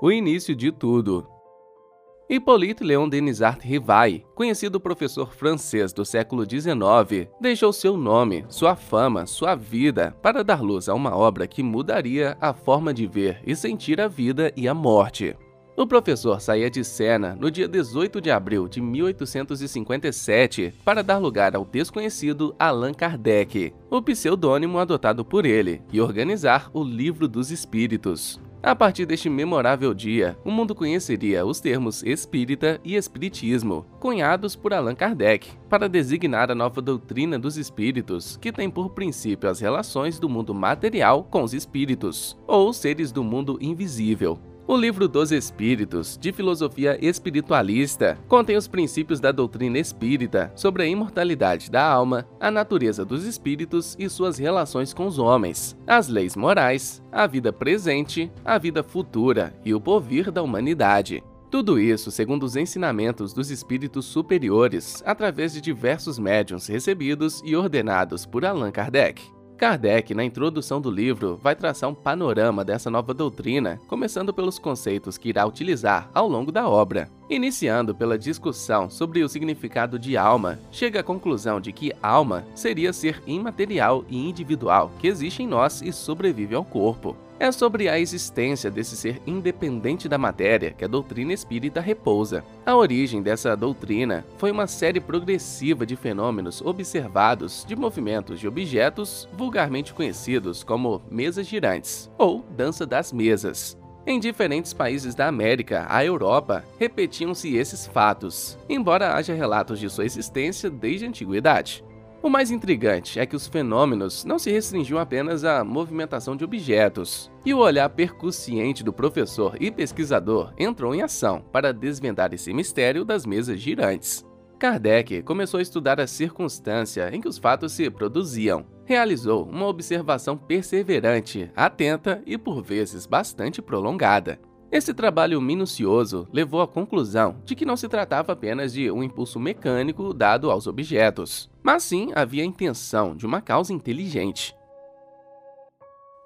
O início de tudo. Hippolyte Léon Denisart Rivail, conhecido professor francês do século XIX, deixou seu nome, sua fama, sua vida para dar luz a uma obra que mudaria a forma de ver e sentir a vida e a morte. O professor saía de cena no dia 18 de abril de 1857 para dar lugar ao desconhecido Allan Kardec, o pseudônimo adotado por ele, e organizar o Livro dos Espíritos. A partir deste memorável dia, o mundo conheceria os termos espírita e espiritismo, cunhados por Allan Kardec, para designar a nova doutrina dos espíritos, que tem por princípio as relações do mundo material com os espíritos, ou seres do mundo invisível, o livro dos Espíritos, de filosofia espiritualista, contém os princípios da doutrina espírita sobre a imortalidade da alma, a natureza dos espíritos e suas relações com os homens, as leis morais, a vida presente, a vida futura e o porvir da humanidade. Tudo isso segundo os ensinamentos dos espíritos superiores, através de diversos médiums recebidos e ordenados por Allan Kardec. Kardec, na introdução do livro, vai traçar um panorama dessa nova doutrina, começando pelos conceitos que irá utilizar ao longo da obra. Iniciando pela discussão sobre o significado de alma, chega à conclusão de que alma seria ser imaterial e individual que existe em nós e sobrevive ao corpo. É sobre a existência desse ser independente da matéria que a doutrina espírita repousa. A origem dessa doutrina foi uma série progressiva de fenômenos observados de movimentos de objetos vulgarmente conhecidos como mesas girantes ou dança das mesas. Em diferentes países da América, a Europa, repetiam-se esses fatos, embora haja relatos de sua existência desde a antiguidade. O mais intrigante é que os fenômenos não se restringiam apenas à movimentação de objetos, e o olhar percussiente do professor e pesquisador entrou em ação para desvendar esse mistério das mesas girantes. Kardec começou a estudar a circunstância em que os fatos se produziam. Realizou uma observação perseverante, atenta e por vezes bastante prolongada. Esse trabalho minucioso levou à conclusão de que não se tratava apenas de um impulso mecânico dado aos objetos, mas sim havia a intenção de uma causa inteligente.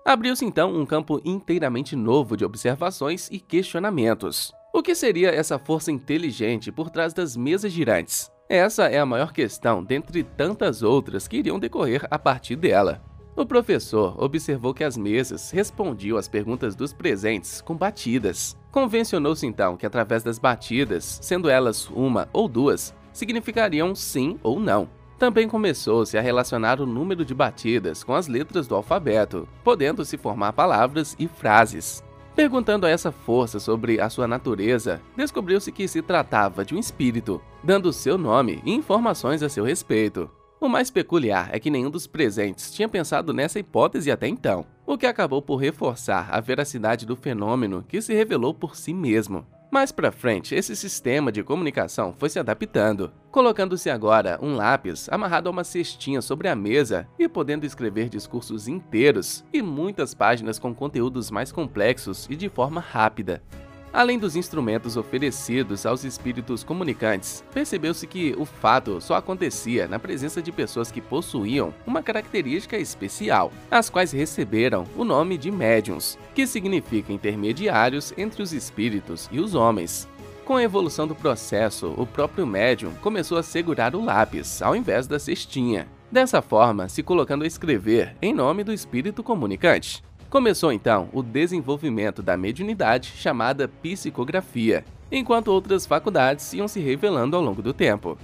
Abriu-se então um campo inteiramente novo de observações e questionamentos. O que seria essa força inteligente por trás das mesas girantes? Essa é a maior questão dentre tantas outras que iriam decorrer a partir dela. O professor observou que as mesas respondiam às perguntas dos presentes com batidas. Convencionou-se então que através das batidas, sendo elas uma ou duas, significariam sim ou não. Também começou-se a relacionar o número de batidas com as letras do alfabeto, podendo-se formar palavras e frases. Perguntando a essa força sobre a sua natureza, descobriu-se que se tratava de um espírito, dando seu nome e informações a seu respeito. O mais peculiar é que nenhum dos presentes tinha pensado nessa hipótese até então, o que acabou por reforçar a veracidade do fenômeno que se revelou por si mesmo. Mais para frente, esse sistema de comunicação foi se adaptando, colocando-se agora um lápis amarrado a uma cestinha sobre a mesa e podendo escrever discursos inteiros e muitas páginas com conteúdos mais complexos e de forma rápida. Além dos instrumentos oferecidos aos espíritos comunicantes, percebeu-se que o fato só acontecia na presença de pessoas que possuíam uma característica especial, as quais receberam o nome de médiums, que significa intermediários entre os espíritos e os homens. Com a evolução do processo, o próprio médium começou a segurar o lápis ao invés da cestinha, dessa forma se colocando a escrever em nome do espírito comunicante. Começou então o desenvolvimento da mediunidade chamada psicografia, enquanto outras faculdades iam se revelando ao longo do tempo.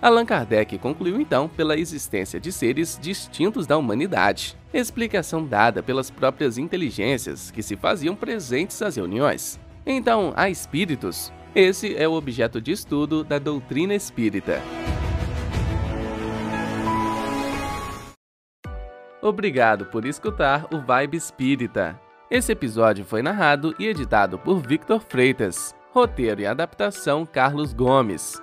Allan Kardec concluiu então pela existência de seres distintos da humanidade, explicação dada pelas próprias inteligências que se faziam presentes às reuniões. Então, há espíritos? Esse é o objeto de estudo da doutrina espírita. Obrigado por escutar o Vibe Espírita. Esse episódio foi narrado e editado por Victor Freitas. Roteiro e adaptação Carlos Gomes.